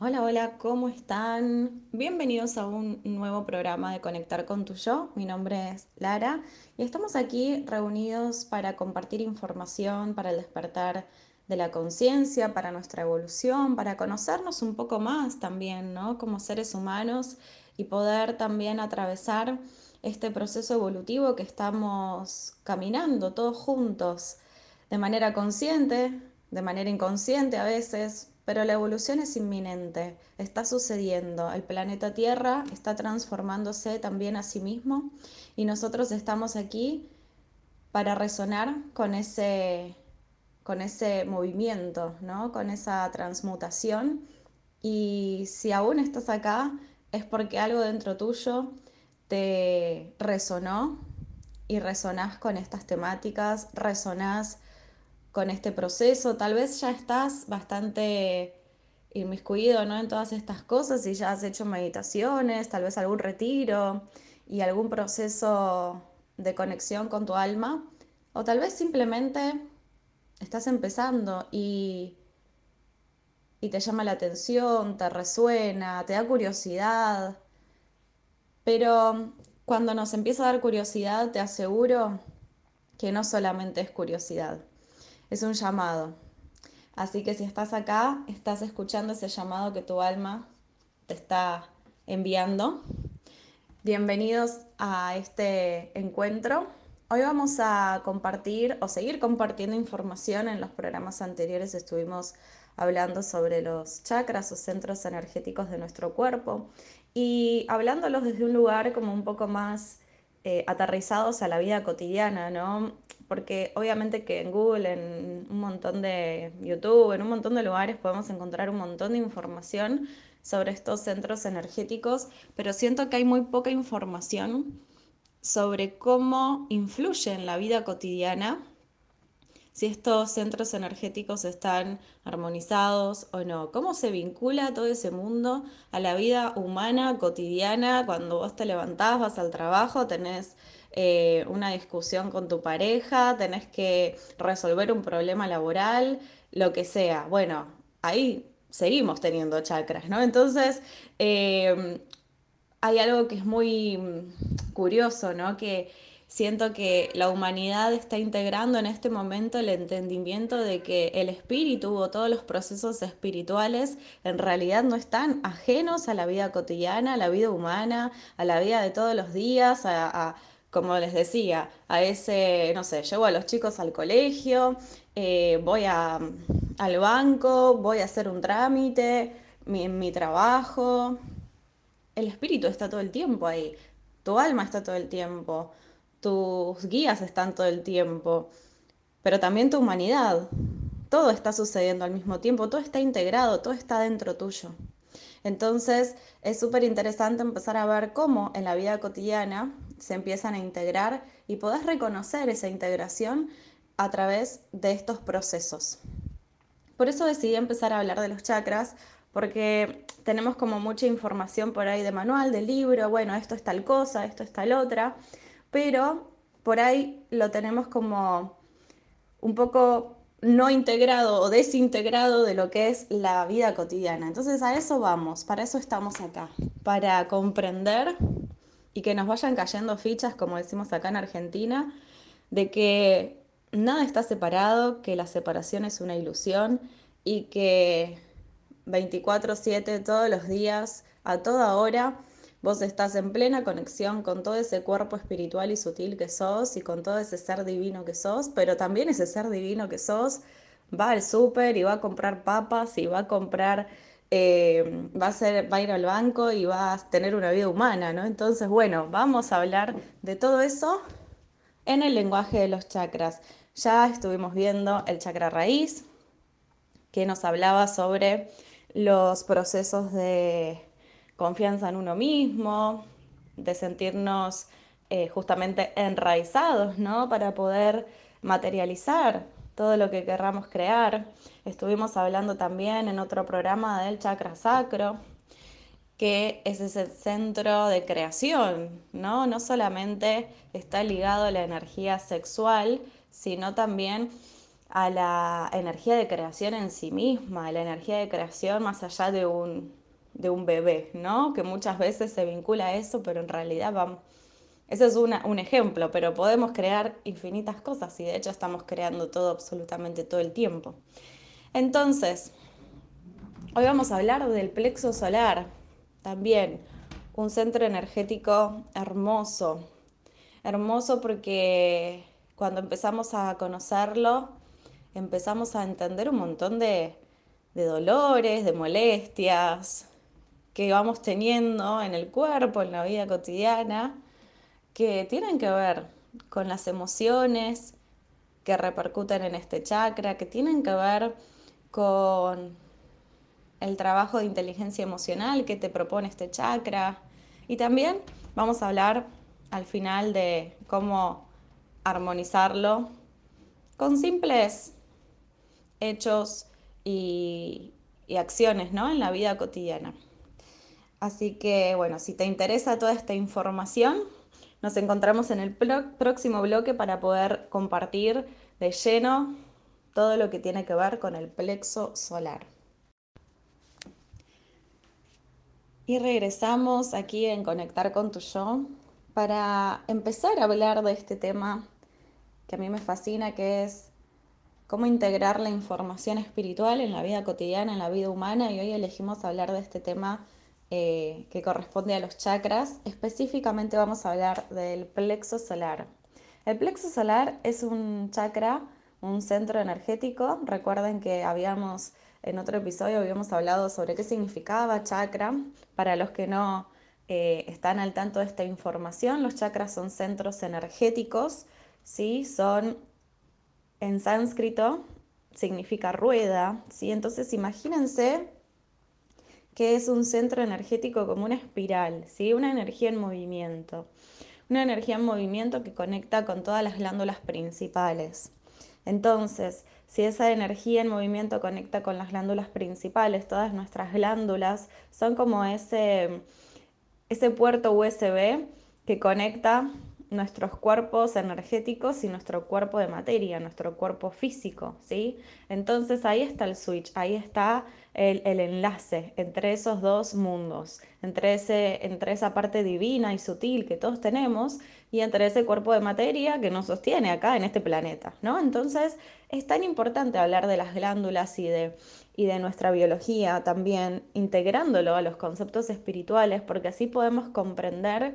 Hola, hola, ¿cómo están? Bienvenidos a un nuevo programa de Conectar con tu yo. Mi nombre es Lara y estamos aquí reunidos para compartir información, para el despertar de la conciencia, para nuestra evolución, para conocernos un poco más también, ¿no? Como seres humanos y poder también atravesar este proceso evolutivo que estamos caminando todos juntos de manera consciente, de manera inconsciente a veces, pero la evolución es inminente, está sucediendo. El planeta Tierra está transformándose también a sí mismo y nosotros estamos aquí para resonar con ese, con ese movimiento, ¿no? con esa transmutación. Y si aún estás acá, es porque algo dentro tuyo te resonó y resonás con estas temáticas, resonás con este proceso. Tal vez ya estás bastante inmiscuido ¿no? en todas estas cosas y ya has hecho meditaciones, tal vez algún retiro y algún proceso de conexión con tu alma. O tal vez simplemente estás empezando y, y te llama la atención, te resuena, te da curiosidad. Pero cuando nos empieza a dar curiosidad, te aseguro que no solamente es curiosidad, es un llamado. Así que si estás acá, estás escuchando ese llamado que tu alma te está enviando. Bienvenidos a este encuentro. Hoy vamos a compartir o seguir compartiendo información. En los programas anteriores estuvimos hablando sobre los chakras o centros energéticos de nuestro cuerpo y hablándolos desde un lugar como un poco más eh, aterrizados a la vida cotidiana, ¿no? porque obviamente que en Google, en un montón de YouTube, en un montón de lugares podemos encontrar un montón de información sobre estos centros energéticos, pero siento que hay muy poca información sobre cómo influye en la vida cotidiana si estos centros energéticos están armonizados o no, cómo se vincula todo ese mundo a la vida humana cotidiana cuando vos te levantás, vas al trabajo, tenés eh, una discusión con tu pareja, tenés que resolver un problema laboral, lo que sea. Bueno, ahí seguimos teniendo chakras, ¿no? Entonces, eh, hay algo que es muy curioso, ¿no? Que siento que la humanidad está integrando en este momento el entendimiento de que el espíritu o todos los procesos espirituales en realidad no están ajenos a la vida cotidiana, a la vida humana, a la vida de todos los días, a, como les decía, a ese, no sé, llevo a los chicos al colegio, eh, voy a, al banco, voy a hacer un trámite, mi, mi trabajo. El espíritu está todo el tiempo ahí, tu alma está todo el tiempo, tus guías están todo el tiempo, pero también tu humanidad. Todo está sucediendo al mismo tiempo, todo está integrado, todo está dentro tuyo. Entonces es súper interesante empezar a ver cómo en la vida cotidiana se empiezan a integrar y podés reconocer esa integración a través de estos procesos. Por eso decidí empezar a hablar de los chakras, porque tenemos como mucha información por ahí de manual, de libro, bueno, esto es tal cosa, esto es tal otra, pero por ahí lo tenemos como un poco no integrado o desintegrado de lo que es la vida cotidiana. Entonces a eso vamos, para eso estamos acá, para comprender y que nos vayan cayendo fichas, como decimos acá en Argentina, de que nada está separado, que la separación es una ilusión y que 24/7 todos los días, a toda hora, vos estás en plena conexión con todo ese cuerpo espiritual y sutil que sos y con todo ese ser divino que sos, pero también ese ser divino que sos va al súper y va a comprar papas y va a comprar eh, va, a ser, va a ir al banco y va a tener una vida humana, ¿no? Entonces, bueno, vamos a hablar de todo eso en el lenguaje de los chakras. Ya estuvimos viendo el chakra raíz, que nos hablaba sobre los procesos de confianza en uno mismo, de sentirnos eh, justamente enraizados, ¿no? Para poder materializar todo lo que querramos crear. Estuvimos hablando también en otro programa del chakra sacro, que es ese centro de creación, ¿no? No solamente está ligado a la energía sexual, sino también a la energía de creación en sí misma, a la energía de creación más allá de un, de un bebé, ¿no? Que muchas veces se vincula a eso, pero en realidad vamos, ese es una, un ejemplo, pero podemos crear infinitas cosas y de hecho estamos creando todo absolutamente todo el tiempo. Entonces, hoy vamos a hablar del plexo solar, también un centro energético hermoso, hermoso porque cuando empezamos a conocerlo, empezamos a entender un montón de, de dolores, de molestias que vamos teniendo en el cuerpo, en la vida cotidiana, que tienen que ver con las emociones que repercuten en este chakra, que tienen que ver con el trabajo de inteligencia emocional que te propone este chakra. Y también vamos a hablar al final de cómo armonizarlo con simples hechos y, y acciones ¿no? en la vida cotidiana. Así que bueno, si te interesa toda esta información, nos encontramos en el próximo bloque para poder compartir de lleno todo lo que tiene que ver con el plexo solar. Y regresamos aquí en Conectar con tu yo para empezar a hablar de este tema que a mí me fascina, que es cómo integrar la información espiritual en la vida cotidiana, en la vida humana, y hoy elegimos hablar de este tema eh, que corresponde a los chakras. Específicamente vamos a hablar del plexo solar. El plexo solar es un chakra, un centro energético. Recuerden que habíamos, en otro episodio habíamos hablado sobre qué significaba chakra. Para los que no eh, están al tanto de esta información, los chakras son centros energéticos, ¿sí? Son en sánscrito significa rueda, ¿sí? Entonces imagínense que es un centro energético como una espiral, ¿sí? Una energía en movimiento. Una energía en movimiento que conecta con todas las glándulas principales. Entonces, si esa energía en movimiento conecta con las glándulas principales, todas nuestras glándulas son como ese, ese puerto USB que conecta nuestros cuerpos energéticos y nuestro cuerpo de materia, nuestro cuerpo físico, ¿sí? Entonces ahí está el switch, ahí está el, enlace entre esos dos mundos, entre, ese, entre esa parte divina y sutil que todos tenemos y entre ese cuerpo de materia que nos sostiene acá en este planeta, ¿no? Entonces es tan importante hablar de las glándulas y de, y de nuestra biología también, integrándolo a los conceptos espirituales, porque así podemos comprender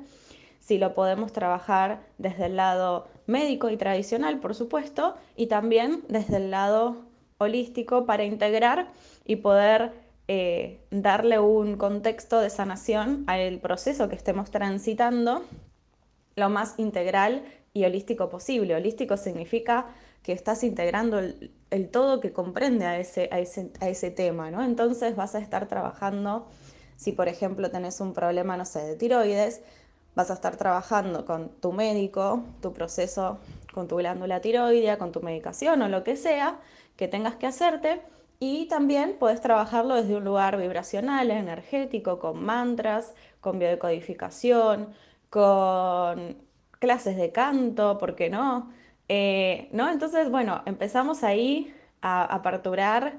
si lo podemos trabajar desde el lado médico y tradicional, por supuesto, y también desde el lado holístico para integrar y poder eh, darle un contexto de sanación al proceso que estemos transitando lo más integral y holístico posible. Holístico significa que estás integrando el, todo que comprende a ese, a ese, a ese tema, ¿no? Entonces vas a estar trabajando, si por ejemplo tenés un problema, no sé, de tiroides, vas a estar trabajando con tu médico, tu proceso con tu glándula tiroidea, con tu medicación o lo que sea que tengas que hacerte. Y también puedes trabajarlo desde un lugar vibracional, energético, con mantras, con biodecodificación, con clases de canto, ¿por qué no? Eh, ¿no? Entonces, bueno, empezamos ahí a aperturar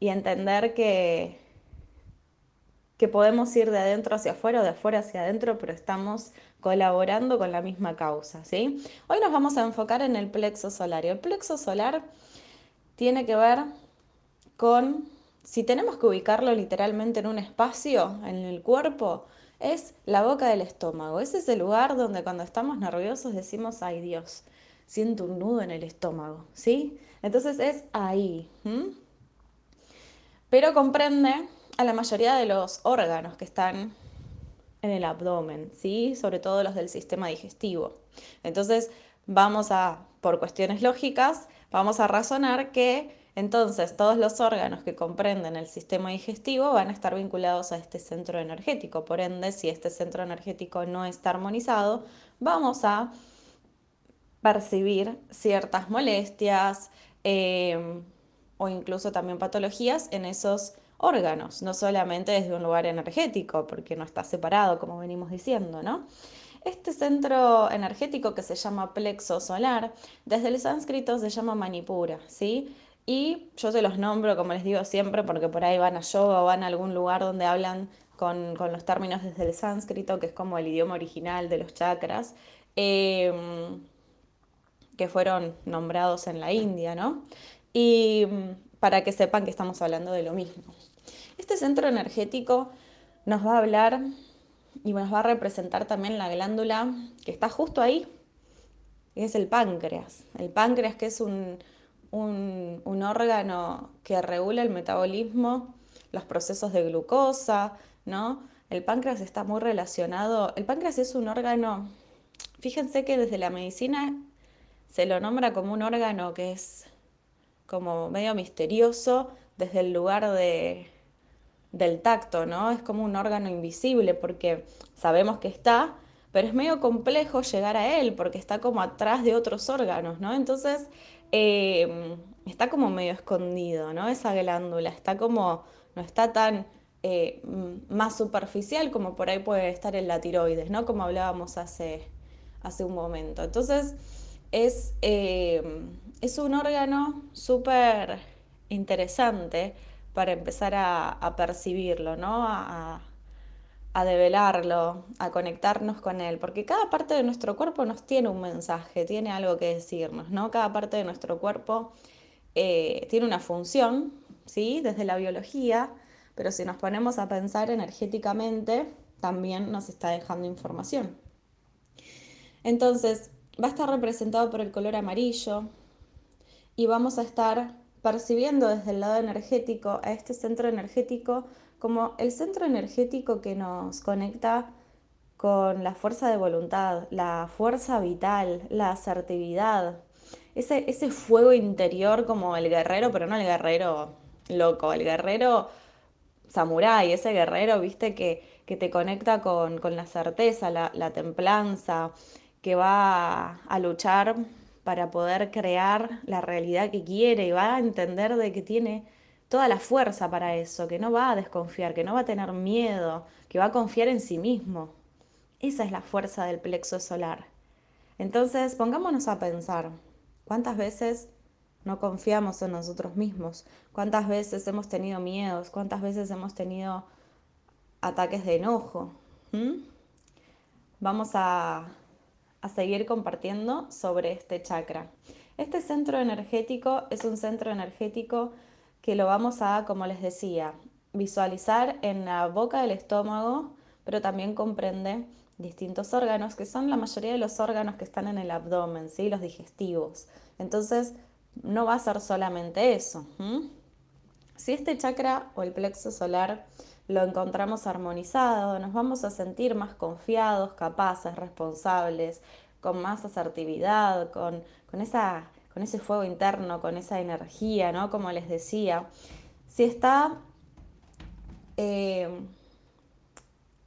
y entender que, que podemos ir de adentro hacia afuera o de afuera hacia adentro, pero estamos colaborando con la misma causa, ¿sí? Hoy nos vamos a enfocar en el plexo solar. El plexo solar tiene que ver con, si tenemos que ubicarlo literalmente en un espacio, en el cuerpo, es la boca del estómago. Ese es el lugar donde cuando estamos nerviosos decimos, ay Dios, siento un nudo en el estómago, ¿sí? Entonces es ahí. Pero comprende a la mayoría de los órganos que están en el abdomen, ¿sí? Sobre todo los del sistema digestivo. Entonces, vamos a, por cuestiones lógicas, vamos a razonar que entonces todos los órganos que comprenden el sistema digestivo van a estar vinculados a este centro energético. Por ende, si este centro energético no está armonizado, vamos a percibir ciertas molestias eh, o incluso también patologías en esos órganos, no solamente desde un lugar energético, porque no está separado, como venimos diciendo, ¿no? Este centro energético que se llama plexo solar, desde el sánscrito se llama manipura, ¿sí? Y yo se los nombro, como les digo siempre, porque por ahí van a yoga o van a algún lugar donde hablan con, con los términos desde el sánscrito, que es como el idioma original de los chakras, eh, que fueron nombrados en la India, ¿no? Y para que sepan que estamos hablando de lo mismo. Este centro energético nos va a hablar y nos va a representar también la glándula que está justo ahí, es el páncreas. El páncreas que es un, un, un, órgano que regula el metabolismo, los procesos de glucosa, ¿no? El páncreas está muy relacionado, el páncreas es un órgano, fíjense que desde la medicina se lo nombra como un órgano que es como medio misterioso desde el lugar de, del tacto, ¿no? Es como un órgano invisible porque sabemos que está, pero es medio complejo llegar a él porque está como atrás de otros órganos, ¿no? Entonces eh, está como medio escondido, ¿no? Esa glándula está como, no está tan eh, más superficial como por ahí puede estar en la tiroides, ¿no? Como hablábamos hace, hace un momento. Entonces es, eh, es un órgano súper interesante para empezar a, percibirlo, ¿no? A, a, develarlo, a conectarnos con él, porque cada parte de nuestro cuerpo nos tiene un mensaje, tiene algo que decirnos, ¿no? Cada parte de nuestro cuerpo eh, tiene una función, ¿sí? Desde la biología, pero si nos ponemos a pensar energéticamente, también nos está dejando información. Entonces, va a estar representado por el color amarillo y vamos a estar percibiendo desde el lado energético a este centro energético como el centro energético que nos conecta con la fuerza de voluntad, la fuerza vital, la asertividad, ese, ese fuego interior como el guerrero, pero no el guerrero loco, el guerrero samurái, ese guerrero, viste, que, que te conecta con, con la certeza, la, la, templanza, que va a luchar para poder crear la realidad que quiere y va a entender de que tiene toda la fuerza para eso, que no va a desconfiar, que no va a tener miedo, que va a confiar en sí mismo. Esa es la fuerza del plexo solar. Entonces, pongámonos a pensar, ¿cuántas veces no confiamos en nosotros mismos? ¿Cuántas veces hemos tenido miedos? ¿Cuántas veces hemos tenido ataques de enojo? ¿Mm? Vamos a a seguir compartiendo sobre este chakra. Este centro energético es un centro energético que lo vamos a, como les decía, visualizar en la boca del estómago, pero también comprende distintos órganos, que son la mayoría de los órganos que están en el abdomen, ¿sí? los digestivos. Entonces, no va a ser solamente eso. Si este chakra o el plexo solar lo encontramos armonizado, nos vamos a sentir más confiados, capaces, responsables, con más asertividad, con, con, esa, con ese fuego interno, con esa energía, ¿no? Como les decía. Si está eh,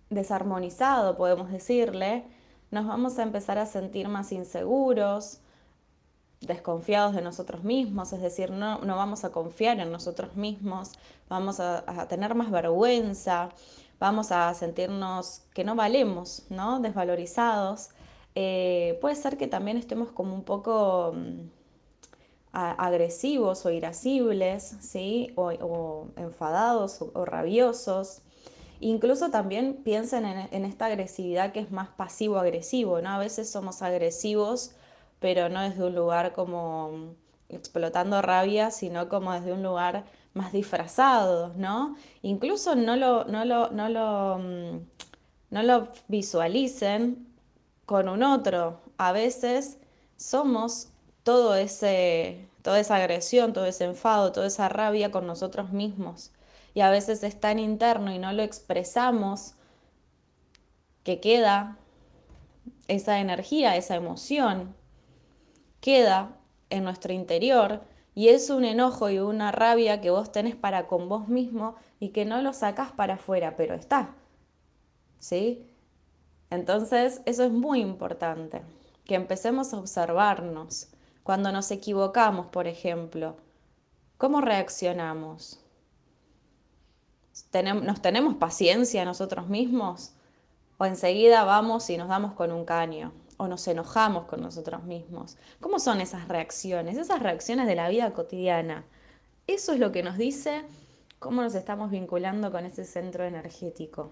desarmonizado, podemos decirle, nos vamos a empezar a sentir más inseguros, desconfiados de nosotros mismos, es decir, no, no vamos a confiar en nosotros mismos, vamos a, tener más vergüenza, vamos a sentirnos que no valemos, ¿no? desvalorizados. Eh, puede ser que también estemos como un poco mm, agresivos o irascibles, ¿sí? o, enfadados o, o, rabiosos. Incluso también piensen en, en esta agresividad que es más pasivo-agresivo, ¿no? A veces somos agresivos pero no desde un lugar como explotando rabia, sino como desde un lugar más disfrazado, ¿no? Incluso no lo, no lo, no lo, mm, no lo visualicen con un otro. A veces somos todo ese, toda esa agresión, todo ese enfado, toda esa rabia con nosotros mismos. Y a veces es tan interno y no lo expresamos que queda esa energía, esa emoción queda en nuestro interior y es un enojo y una rabia que vos tenés para con vos mismo y que no lo sacás para afuera, pero está. ¿Sí? Entonces, eso es muy importante, que empecemos a observarnos. Cuando nos equivocamos, por ejemplo, ¿cómo reaccionamos? ¿Nos tenemos paciencia nosotros mismos? O enseguida vamos y nos damos con un caño o nos enojamos con nosotros mismos. ¿Cómo son esas reacciones? Esas reacciones de la vida cotidiana. Eso es lo que nos dice cómo nos estamos vinculando con ese centro energético.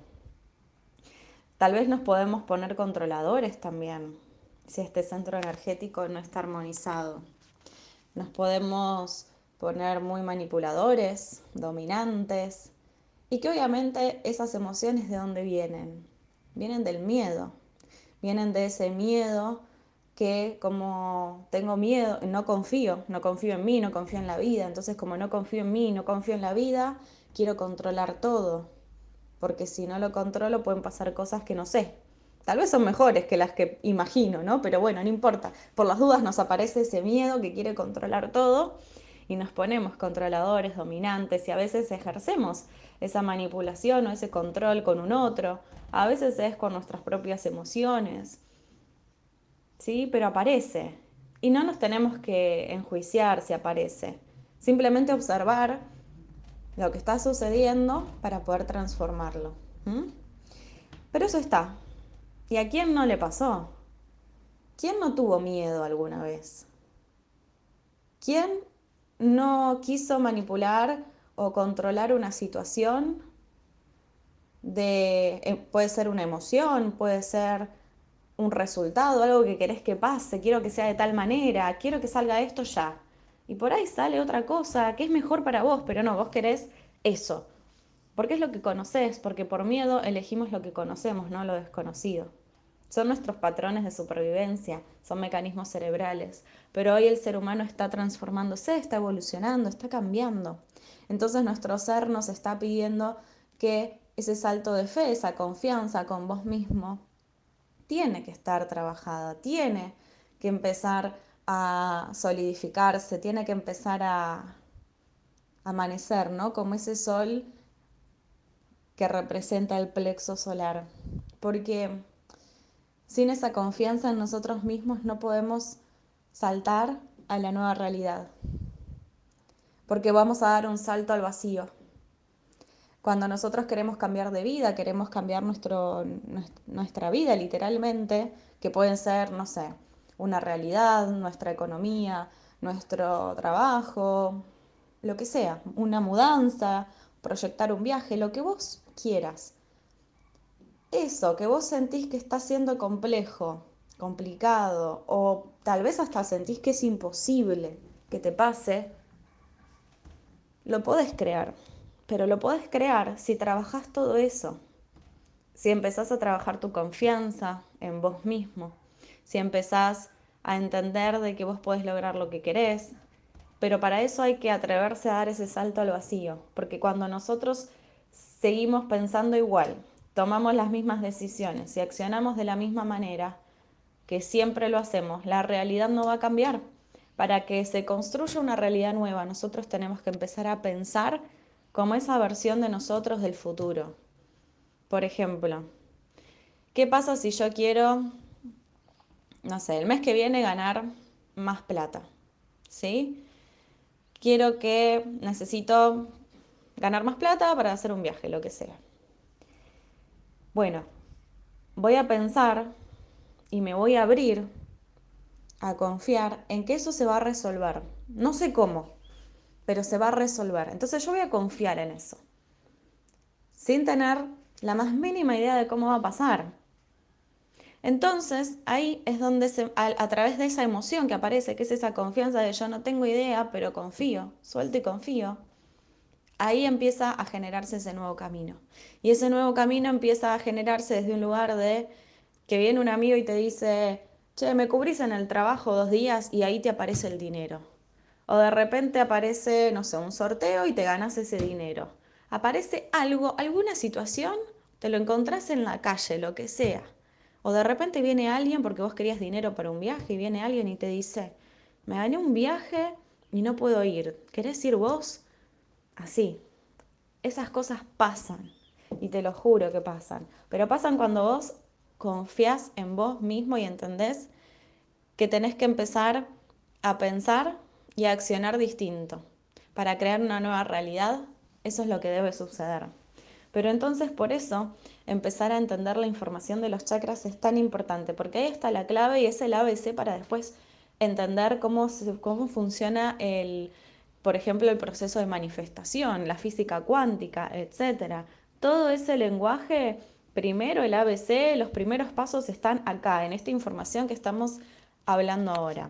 Tal vez nos podemos poner controladores también, si este centro energético no está armonizado. Nos podemos poner muy manipuladores, dominantes, y que obviamente esas emociones de dónde vienen? Vienen del miedo vienen de ese miedo que como tengo miedo, no confío, no confío en mí, no confío en la vida, entonces como no confío en mí, no confío en la vida, quiero controlar todo, porque si no lo controlo pueden pasar cosas que no sé. Tal vez son mejores que las que imagino, ¿no? Pero bueno, no importa. Por las dudas nos aparece ese miedo que quiere controlar todo y nos ponemos controladores, dominantes y a veces ejercemos esa manipulación o ese control con un otro a veces es con nuestras propias emociones, ¿sí? Pero aparece. Y no nos tenemos que enjuiciar si aparece. Simplemente observar lo que está sucediendo para poder transformarlo. Pero eso está. ¿Y a quién no le pasó? ¿Quién no tuvo miedo alguna vez? ¿Quién no quiso manipular o controlar una situación de, eh, puede ser una emoción, puede ser un resultado, algo que querés que pase, quiero que sea de tal manera, quiero que salga esto ya. Y por ahí sale otra cosa que es mejor para vos, pero no, vos querés eso. Porque es lo que conoces, porque por miedo elegimos lo que conocemos, no lo desconocido. Son nuestros patrones de supervivencia, son mecanismos cerebrales. Pero hoy el ser humano está transformándose, está evolucionando, está cambiando. Entonces nuestro ser nos está pidiendo que ese salto de fe, esa confianza con vos mismo, tiene que estar trabajada, tiene que empezar a solidificarse, tiene que empezar a amanecer, ¿no? Como ese sol que representa el plexo solar. Porque sin esa confianza en nosotros mismos no podemos saltar a la nueva realidad. Porque vamos a dar un salto al vacío. Cuando nosotros queremos cambiar de vida, queremos cambiar nuestro, nuestra vida literalmente, que pueden ser, no sé, una realidad, nuestra economía, nuestro trabajo, lo que sea, una mudanza, proyectar un viaje, lo que vos quieras. Eso que vos sentís que está siendo complejo, complicado, o tal vez hasta sentís que es imposible que te pase, lo podés crear pero lo podés crear si trabajas todo eso, si empezás a trabajar tu confianza en vos mismo, si empezás a entender de que vos podés lograr lo que querés, pero para eso hay que atreverse a dar ese salto al vacío, porque cuando nosotros seguimos pensando igual, tomamos las mismas decisiones y accionamos de la misma manera que siempre lo hacemos, la realidad no va a cambiar. Para que se construya una realidad nueva, nosotros tenemos que empezar a pensar como esa versión de nosotros del futuro. Por ejemplo, ¿qué pasa si yo quiero, no sé, el mes que viene ganar más plata? ¿Sí? Quiero que necesito ganar más plata para hacer un viaje, lo que sea. Bueno, voy a pensar y me voy a abrir a confiar en que eso se va a resolver. No sé cómo, pero se va a resolver. Entonces yo voy a confiar en eso, sin tener la más mínima idea de cómo va a pasar. Entonces ahí es donde se, a, través de esa emoción que aparece, que es esa confianza de yo no tengo idea, pero confío, suelto y confío, ahí empieza a generarse ese nuevo camino. Y ese nuevo camino empieza a generarse desde un lugar de que viene un amigo y te dice, che, me cubrís en el trabajo dos días y ahí te aparece el dinero. O de repente aparece, no sé, un sorteo y te ganas ese dinero. Aparece algo, alguna situación, te lo encontrás en la calle, lo que sea. O de repente viene alguien porque vos querías dinero para un viaje y viene alguien y te dice, me gané un viaje y no puedo ir. ¿Querés ir vos? Así. Esas cosas pasan y te lo juro que pasan. Pero pasan cuando vos confías en vos mismo y entendés que tenés que empezar a pensar y accionar distinto. Para crear una nueva realidad, eso es lo que debe suceder. Pero entonces por eso empezar a entender la información de los chakras es tan importante, porque ahí está la clave y es el ABC para después entender cómo, cómo funciona el, por ejemplo, el proceso de manifestación, la física cuántica, etc. Todo ese lenguaje, primero el ABC, los primeros pasos están acá, en esta información que estamos hablando ahora.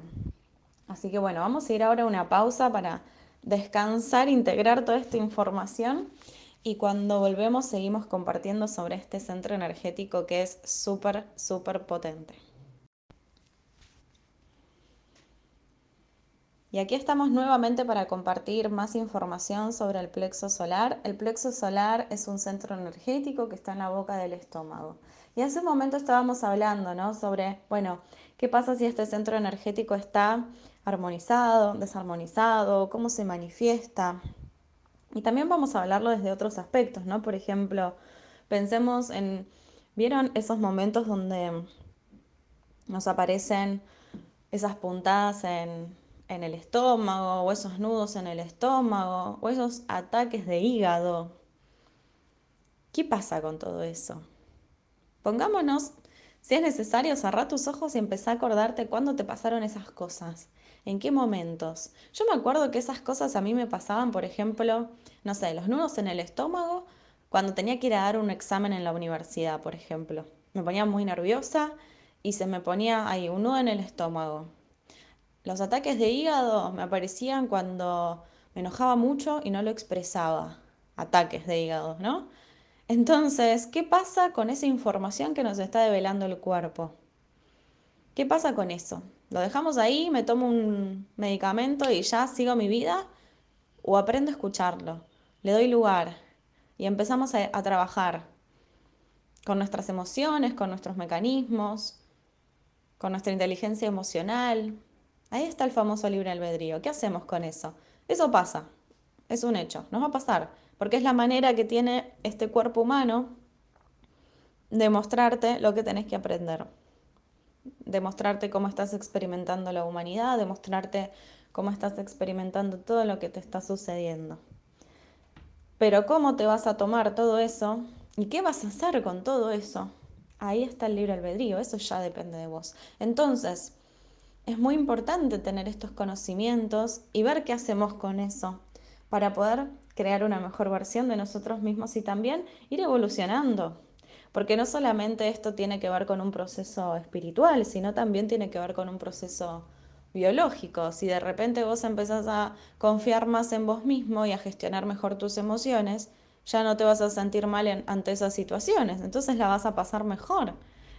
Así que bueno, vamos a ir ahora a una pausa para descansar, integrar toda esta información y cuando volvemos seguimos compartiendo sobre este centro energético que es súper, súper potente. Y aquí estamos nuevamente para compartir más información sobre el plexo solar. El plexo solar es un centro energético que está en la boca del estómago. Y hace un momento estábamos hablando, ¿no? Sobre, bueno, ¿qué pasa si este centro energético está armonizado, desarmonizado? ¿Cómo se manifiesta? Y también vamos a hablarlo desde otros aspectos, ¿no? Por ejemplo, pensemos en, ¿vieron esos momentos donde nos aparecen esas puntadas en en el estómago, o esos nudos en el estómago, o esos ataques de hígado. ¿Qué pasa con todo eso? Pongámonos, si es necesario, cerrar tus ojos y empezar a acordarte cuándo te pasaron esas cosas, en qué momentos. Yo me acuerdo que esas cosas a mí me pasaban, por ejemplo, no sé, los nudos en el estómago, cuando tenía que ir a dar un examen en la universidad, por ejemplo. Me ponía muy nerviosa y se me ponía ahí un nudo en el estómago. Los ataques de hígado me aparecían cuando me enojaba mucho y no lo expresaba. Ataques de hígado, ¿no? Entonces, ¿qué pasa con esa información que nos está develando el cuerpo? ¿Qué pasa con eso? ¿Lo dejamos ahí, me tomo un medicamento y ya sigo mi vida? ¿O aprendo a escucharlo? Le doy lugar y empezamos a, a trabajar con nuestras emociones, con nuestros mecanismos, con nuestra inteligencia emocional, Ahí está el famoso libre albedrío. ¿Qué hacemos con eso? Eso pasa, es un hecho, nos va a pasar, porque es la manera que tiene este cuerpo humano de mostrarte lo que tenés que aprender, de mostrarte cómo estás experimentando la humanidad, de mostrarte cómo estás experimentando todo lo que te está sucediendo. Pero cómo te vas a tomar todo eso y qué vas a hacer con todo eso, ahí está el libre albedrío, eso ya depende de vos. Entonces, es muy importante tener estos conocimientos y ver qué hacemos con eso para poder crear una mejor versión de nosotros mismos y también ir evolucionando. Porque no solamente esto tiene que ver con un proceso espiritual, sino también tiene que ver con un proceso biológico. Si de repente vos empezás a confiar más en vos mismo y a gestionar mejor tus emociones, ya no te vas a sentir mal ante esas situaciones, entonces la vas a pasar mejor.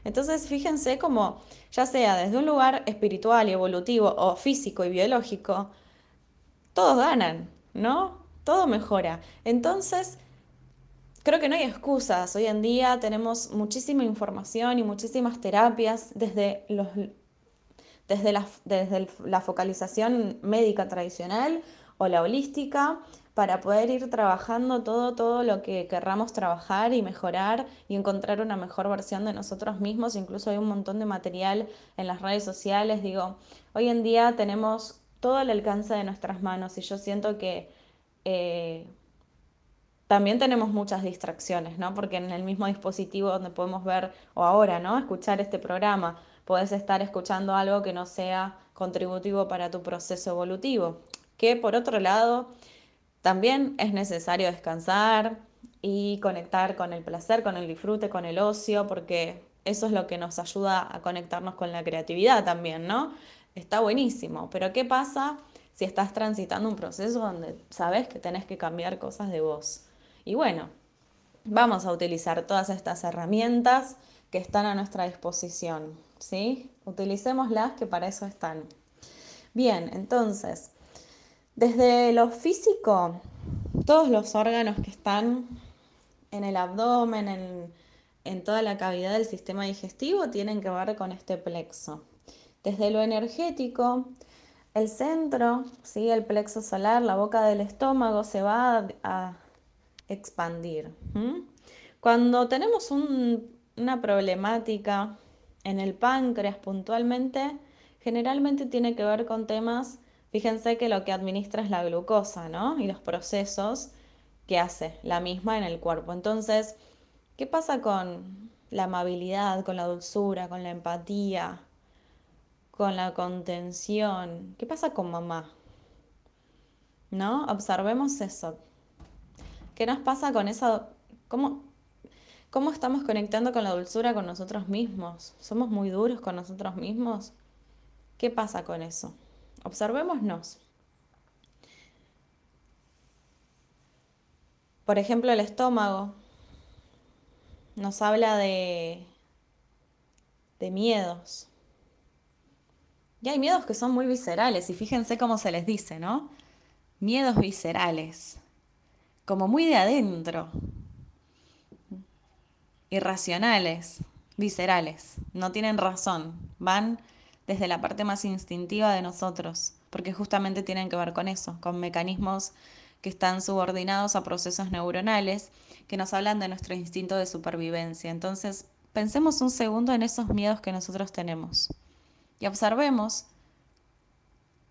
Entonces, fíjense cómo, ya sea desde un lugar espiritual y evolutivo o físico y biológico, todos ganan, ¿no? Todo mejora. Entonces, creo que no hay excusas. Hoy en día tenemos muchísima información y muchísimas terapias desde, desde, desde la focalización médica tradicional o la holística para poder ir trabajando todo, todo lo que querramos trabajar y mejorar y encontrar una mejor versión de nosotros mismos. Incluso hay un montón de material en las redes sociales. Digo, hoy en día tenemos todo al alcance de nuestras manos y yo siento que eh, también tenemos muchas distracciones, ¿no? Porque en el mismo dispositivo donde podemos ver, o ahora, ¿no? Escuchar este programa, puedes estar escuchando algo que no sea contributivo para tu proceso evolutivo. Que por otro lado, también es necesario descansar y conectar con el placer, con el disfrute, con el ocio, porque eso es lo que nos ayuda a conectarnos con la creatividad también, ¿no? Está buenísimo, pero ¿qué pasa si estás transitando un proceso donde sabes que tenés que cambiar cosas de vos? Y bueno, vamos a utilizar todas estas herramientas que están a nuestra disposición, ¿sí? Utilicémoslas que para eso están. Bien, entonces, desde lo físico, todos los órganos que están en el abdomen, en, toda la cavidad del sistema digestivo, tienen que ver con este plexo. Desde lo energético, el centro, ¿sí? el plexo solar, la boca del estómago, se va a, expandir. Cuando tenemos una problemática en el páncreas puntualmente, generalmente tiene que ver con temas Fíjense que lo que administra es la glucosa, ¿no? Y los procesos que hace la misma en el cuerpo. Entonces, ¿qué pasa con la amabilidad, con la dulzura, con la empatía, con la contención? ¿Qué pasa con mamá? ¿No? Observemos eso. ¿Qué nos pasa con eso? ¿Cómo, ¿Cómo estamos conectando con la dulzura con nosotros mismos? ¿Somos muy duros con nosotros mismos? ¿Qué pasa con eso? Observémonos. Por ejemplo, el estómago nos habla de, de miedos. Y hay miedos que son muy viscerales y fíjense cómo se les dice, ¿no? Miedos viscerales, como muy de adentro, irracionales, viscerales, no tienen razón, van desde la parte más instintiva de nosotros, porque justamente tienen que ver con eso, con mecanismos que están subordinados a procesos neuronales que nos hablan de nuestro instinto de supervivencia. Entonces, pensemos un segundo en esos miedos que nosotros tenemos y observemos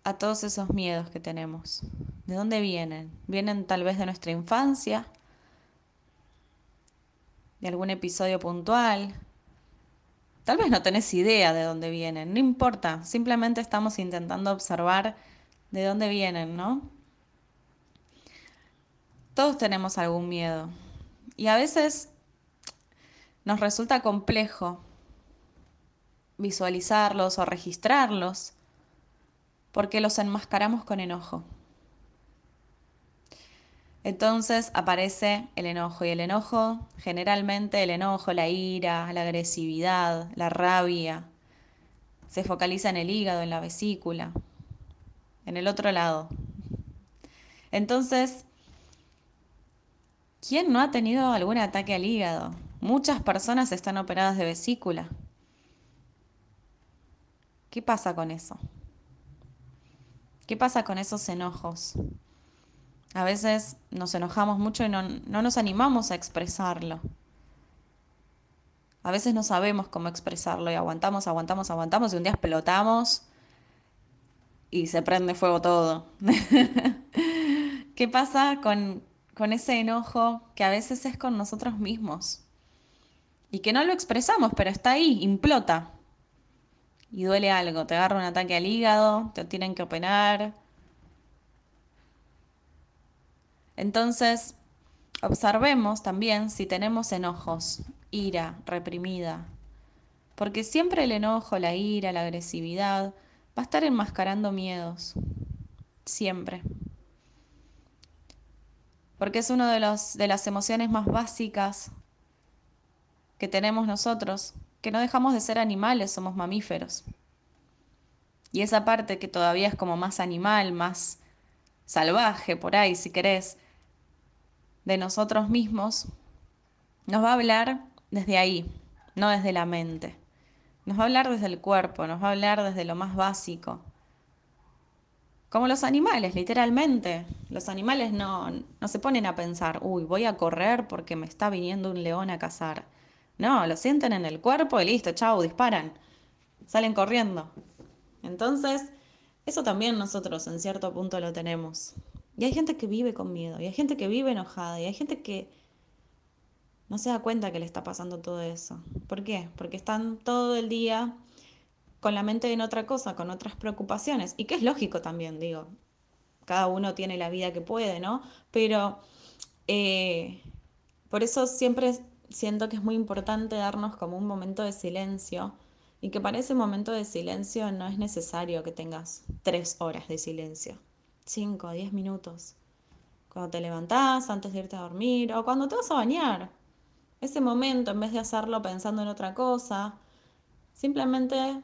a todos esos miedos que tenemos. ¿De dónde vienen? ¿Vienen tal vez de nuestra infancia? ¿De algún episodio puntual? Tal vez no tenés idea de dónde vienen, no importa, simplemente estamos intentando observar de dónde vienen, ¿no? Todos tenemos algún miedo y a veces nos resulta complejo visualizarlos o registrarlos porque los enmascaramos con enojo. Entonces aparece el enojo y el enojo, generalmente el enojo, la ira, la agresividad, la rabia, se focaliza en el hígado, en la vesícula, en el otro lado. Entonces, ¿quién no ha tenido algún ataque al hígado? Muchas personas están operadas de vesícula. ¿Qué pasa con eso? ¿Qué pasa con esos enojos? A veces nos enojamos mucho y no, nos animamos a expresarlo. A veces no sabemos cómo expresarlo y aguantamos, aguantamos, aguantamos y un día explotamos y se prende fuego todo. ¿Qué pasa con, con ese enojo que a veces es con nosotros mismos? Y que no lo expresamos, pero está ahí, implota. Y duele algo, te agarra un ataque al hígado, te tienen que operar, Entonces, observemos también si tenemos enojos, ira reprimida, porque siempre el enojo, la ira, la agresividad va a estar enmascarando miedos, siempre. Porque es una de, de las emociones más básicas que tenemos nosotros, que no dejamos de ser animales, somos mamíferos. Y esa parte que todavía es como más animal, más salvaje por ahí, si querés, de nosotros mismos, nos va a hablar desde ahí, no desde la mente. Nos va a hablar desde el cuerpo, nos va a hablar desde lo más básico. Como los animales, literalmente. Los animales no, no se ponen a pensar, uy, voy a correr porque me está viniendo un león a cazar. No, lo sienten en el cuerpo y listo, chau, disparan. Salen corriendo. Entonces, eso también nosotros en cierto punto lo tenemos. Y hay gente que vive con miedo, y hay gente que vive enojada, y hay gente que no se da cuenta que le está pasando todo eso. ¿Por qué? Porque están todo el día con la mente en otra cosa, con otras preocupaciones. Y que es lógico también, digo. Cada uno tiene la vida que puede, ¿no? Pero eh, por eso siempre siento que es muy importante darnos como un momento de silencio y que para ese momento de silencio no es necesario que tengas tres horas de silencio. 5 a 10 minutos. Cuando te levantás, antes de irte a dormir o cuando te vas a bañar. Ese momento, en vez de hacerlo pensando en otra cosa, simplemente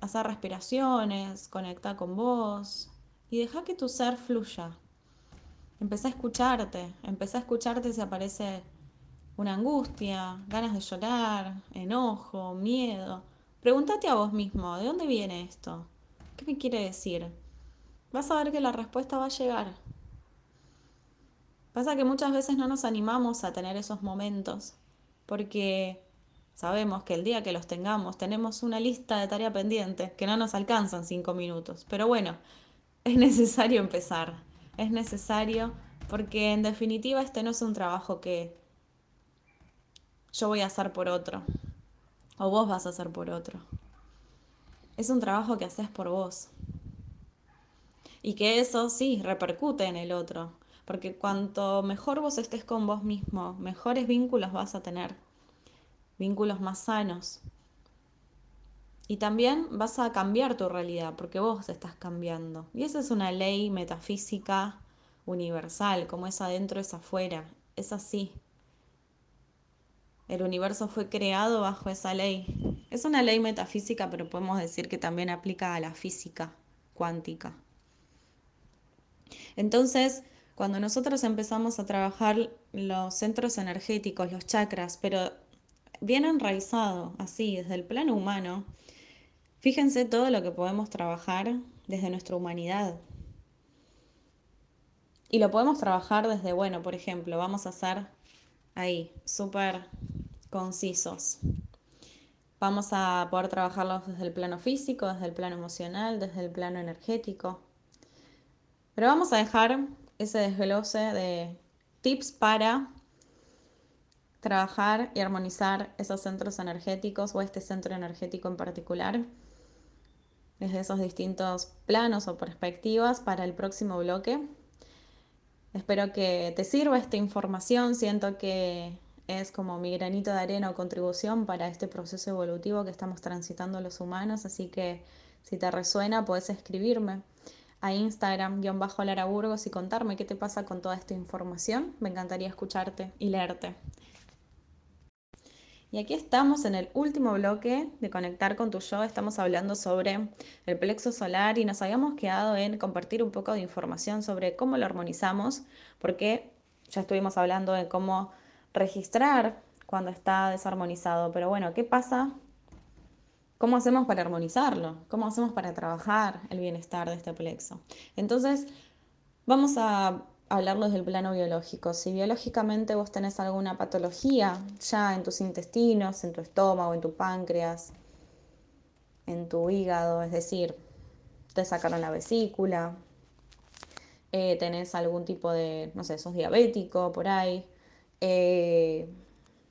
hacer respiraciones, conecta con vos y deja que tu ser fluya. Empecé a escucharte, empecé a escucharte si aparece una angustia, ganas de llorar, enojo, miedo. Pregúntate a vos mismo, ¿de dónde viene esto? ¿Qué me quiere decir? Vas a ver que la respuesta va a llegar. Pasa que muchas veces no nos animamos a tener esos momentos porque sabemos que el día que los tengamos tenemos una lista de tarea pendiente que no nos alcanzan cinco minutos. Pero bueno, es necesario empezar, es necesario Porque en definitiva este no es un trabajo que yo voy a hacer por otro o vos vas a hacer por otro. Es un trabajo que haces por vos. Y que eso sí repercute en el otro. Porque cuanto mejor vos estés con vos mismo, mejores vínculos vas a tener. Vínculos más sanos. Y también vas a cambiar tu realidad porque vos estás cambiando. Y esa es una ley metafísica universal, como es adentro es afuera. Es así. El universo fue creado bajo esa ley. Es una ley metafísica, pero podemos decir que también aplica a la física cuántica. Entonces, cuando nosotros empezamos a trabajar los centros energéticos, los chakras, pero bien enraizado, así, desde el plano humano, fíjense todo lo que podemos trabajar desde nuestra humanidad. Y lo podemos trabajar desde, bueno, por ejemplo, vamos a hacer ahí, súper concisos. Vamos a poder trabajarlos desde el plano físico, desde el plano emocional, desde el plano energético. Pero vamos a dejar ese desglose de tips para trabajar y armonizar esos centros energéticos o este centro energético en particular desde esos distintos planos o perspectivas para el próximo bloque. Espero que te sirva esta información, siento que es como mi granito de arena o contribución para este proceso evolutivo que estamos transitando los humanos, así que si te resuena puedes escribirme a Instagram, guion bajo Lara Burgos y contarme qué te pasa con toda esta información. Me encantaría escucharte y leerte. Y aquí estamos en el último bloque de Conectar con tu yo. Estamos hablando sobre el plexo solar y nos habíamos quedado en compartir un poco de información sobre cómo lo armonizamos, porque ya estuvimos hablando de cómo registrar cuando está desarmonizado. Pero bueno, ¿qué pasa ¿Cómo hacemos para armonizarlo? ¿Cómo hacemos para trabajar el bienestar de este plexo? Entonces, vamos a hablarlo desde el plano biológico. Si biológicamente vos tenés alguna patología ya en tus intestinos, en tu estómago, en tu páncreas, en tu hígado, es decir, te sacaron la vesícula, eh, tenés algún tipo de, no sé, sos diabético por ahí, eh,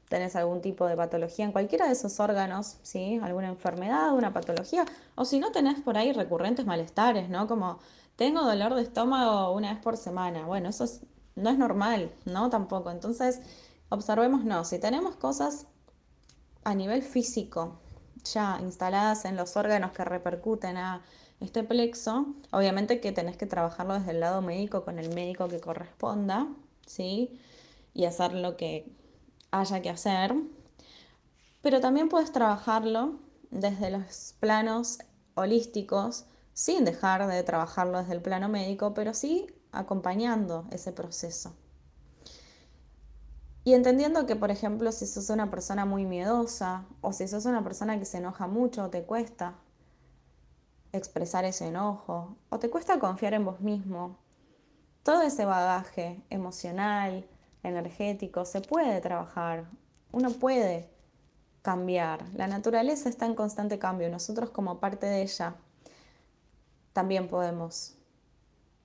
tenés algún tipo de patología en cualquiera de esos órganos, ¿sí? Alguna enfermedad, una patología, o si no tenés por ahí recurrentes malestares, ¿no? Como tengo dolor de estómago una vez por semana. Bueno, eso no es normal, ¿no? Tampoco. Entonces, observemos, no, si tenemos cosas a nivel físico ya instaladas en los órganos que repercuten a este plexo, obviamente que tenés que trabajarlo desde el lado médico con el médico que corresponda, ¿sí? Y hacer lo que haya que hacer, pero también puedes trabajarlo desde los planos holísticos sin dejar de trabajarlo desde el plano médico, pero sí acompañando ese proceso. Y entendiendo que, por ejemplo, si sos una persona muy miedosa o si sos una persona que se enoja mucho o te cuesta expresar ese enojo o te cuesta confiar en vos mismo, todo ese bagaje emocional, energético, se puede trabajar, uno puede cambiar. La naturaleza está en constante cambio, nosotros como parte de ella también podemos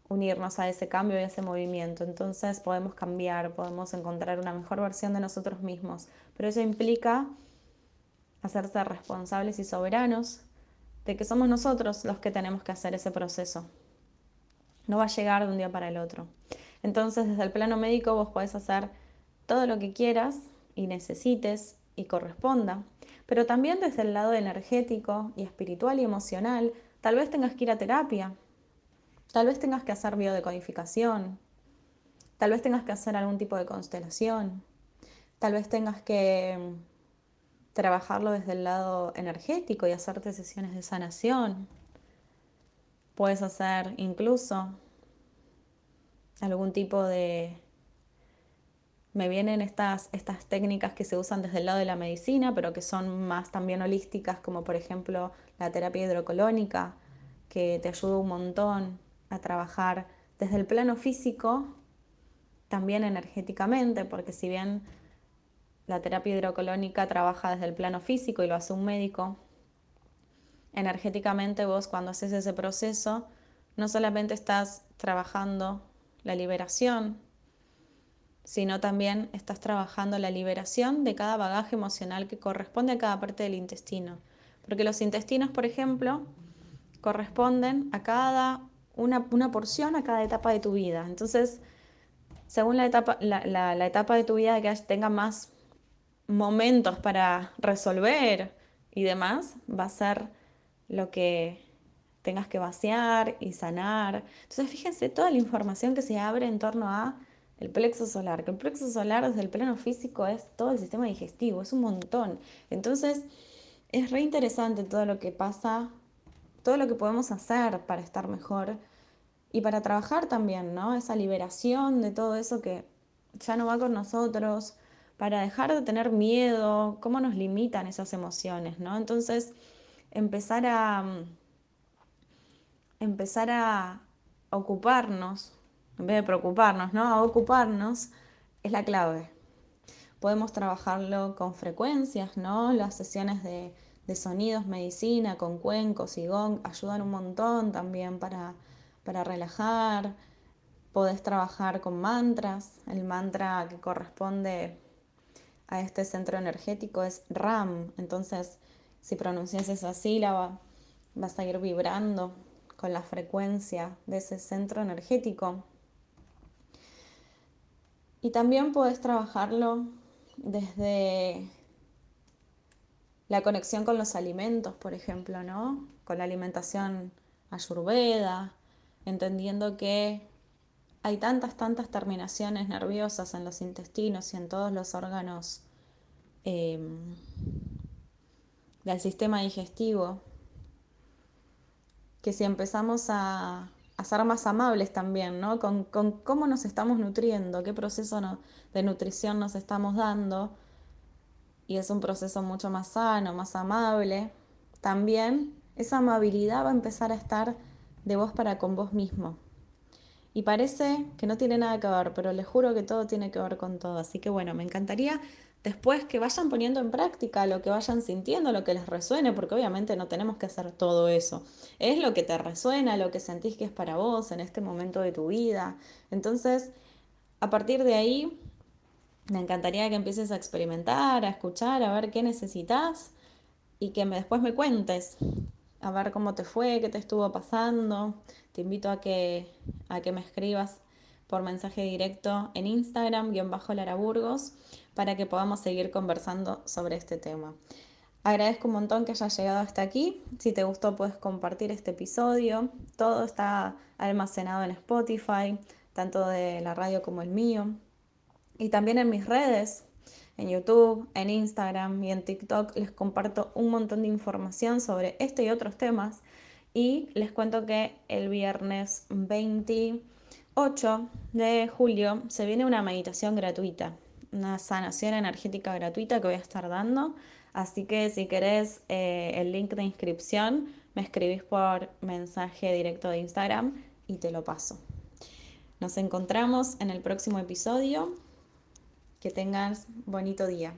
unirnos a ese cambio y a ese movimiento. Entonces podemos cambiar, podemos encontrar una mejor versión de nosotros mismos. Pero eso implica hacerse responsables y soberanos de que somos nosotros los que tenemos que hacer ese proceso. No va a llegar de un día para el otro. Entonces, desde el plano médico vos podés hacer todo lo que quieras y necesites y corresponda, pero también desde el lado energético y espiritual y emocional, tal vez tengas que ir a terapia, tal vez tengas que hacer biodecodificación, tal vez tengas que hacer algún tipo de constelación, tal vez tengas que trabajarlo desde el lado energético y hacerte sesiones de sanación. Puedes hacer incluso algún tipo de... Me vienen estas, estas técnicas que se usan desde el lado de la medicina, pero que son más también holísticas, como por ejemplo la terapia hidrocolónica, que te ayuda un montón a trabajar desde el plano físico, también energéticamente, porque si bien la terapia hidrocolónica trabaja desde el plano físico y lo hace un médico, energéticamente vos cuando haces ese proceso no solamente estás trabajando la liberación sino también estás trabajando la liberación de cada bagaje emocional que corresponde a cada parte del intestino. Porque los intestinos, por ejemplo, corresponden a cada una, porción a cada etapa de tu vida. Entonces, según la etapa, la, etapa de tu vida que tenga más momentos para resolver y demás, va a ser lo que tengas que vaciar y sanar. Entonces, fíjense toda la información que se abre en torno a el plexo solar, que el plexo solar desde el plano físico es todo el sistema digestivo, es un montón. Entonces, es re interesante todo lo que pasa, todo lo que podemos hacer para estar mejor y para trabajar también, ¿no? Esa liberación de todo eso que ya no va con nosotros, para dejar de tener miedo, cómo nos limitan esas emociones, ¿no? Entonces, empezar a empezar a ocuparnos en vez de preocuparnos, ¿no? A ocuparnos es la clave. Podemos trabajarlo con frecuencias, ¿no? Las sesiones de, sonidos, medicina, con cuencos y gong ayudan un montón también para, relajar. Podés trabajar con mantras. El mantra que corresponde a este centro energético es RAM. Entonces, si pronuncias esa sílaba, vas a ir vibrando con la frecuencia de ese centro energético. Y también puedes trabajarlo desde la conexión con los alimentos, por ejemplo, ¿no? Con la alimentación ayurveda, entendiendo que hay tantas, tantas terminaciones nerviosas en los intestinos y en todos los órganos em, del sistema digestivo, que si empezamos a a ser más amables también, ¿no? Con, cómo nos estamos nutriendo, qué proceso de nutrición nos estamos dando. Y es un proceso mucho más sano, más amable. También esa amabilidad va a empezar a estar de vos para con vos mismo. Y parece que no tiene nada que ver, pero les juro que todo tiene que ver con todo. Así que bueno, me encantaría después que vayan poniendo en práctica lo que vayan sintiendo, lo que les resuene, porque obviamente no tenemos que hacer todo eso. Es lo que te resuena, lo que sentís que es para vos en este momento de tu vida. Entonces, a partir de ahí, me encantaría que empieces a experimentar, a escuchar, a ver qué necesitas y que me, después me cuentes, a ver cómo te fue, qué te estuvo pasando. Te invito a que, a que me escribas por mensaje directo en Instagram, guion bajo Lara Burgos para que podamos seguir conversando sobre este tema. Agradezco un montón que hayas llegado hasta aquí. Si te gustó, puedes compartir este episodio. Todo está almacenado en Spotify, tanto de la radio como el mío. Y también en mis redes, en YouTube, en Instagram y en TikTok, les comparto un montón de información sobre este y otros temas. Y les cuento que el viernes 28 de julio se viene una meditación gratuita una sanación energética gratuita que voy a estar dando. Así que si querés eh, el link de inscripción, me escribís por mensaje directo de Instagram y te lo paso. Nos encontramos en el próximo episodio. Que tengas bonito día.